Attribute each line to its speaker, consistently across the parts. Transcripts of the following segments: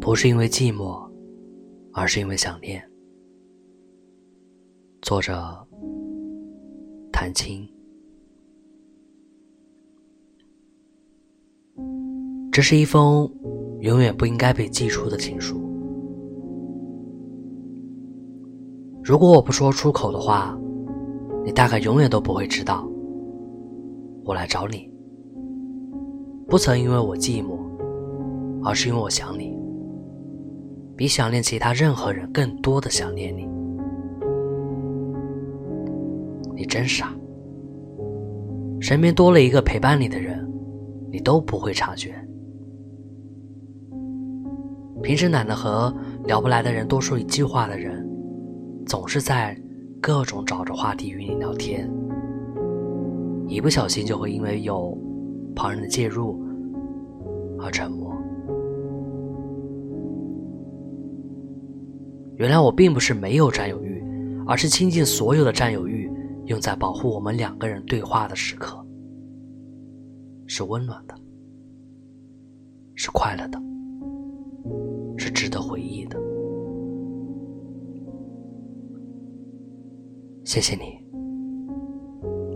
Speaker 1: 不是因为寂寞，而是因为想念。作者：谭青。这是一封永远不应该被寄出的情书。如果我不说出口的话，你大概永远都不会知道，我来找你，不曾因为我寂寞，而是因为我想你，比想念其他任何人更多的想念你。你真傻，身边多了一个陪伴你的人，你都不会察觉。平时懒得和聊不来的人多说一句话的人，总是在各种找着话题与你聊天，一不小心就会因为有旁人的介入而沉默。原来我并不是没有占有欲，而是倾尽所有的占有欲用在保护我们两个人对话的时刻，是温暖的，是快乐的。是值得回忆的。谢谢你，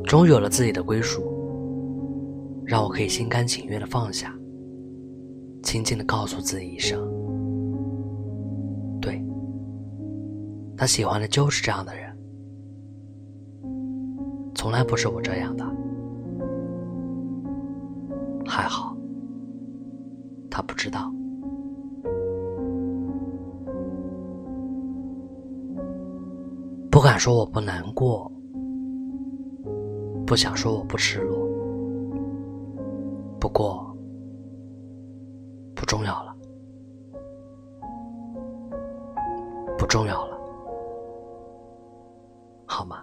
Speaker 1: 终于有了自己的归属，让我可以心甘情愿的放下，轻轻的告诉自己一声：他喜欢的就是这样的人，从来不是我这样的。还好，他不知道。不敢说我不难过，不想说我不失落，不过不重要了，不重要了，好吗？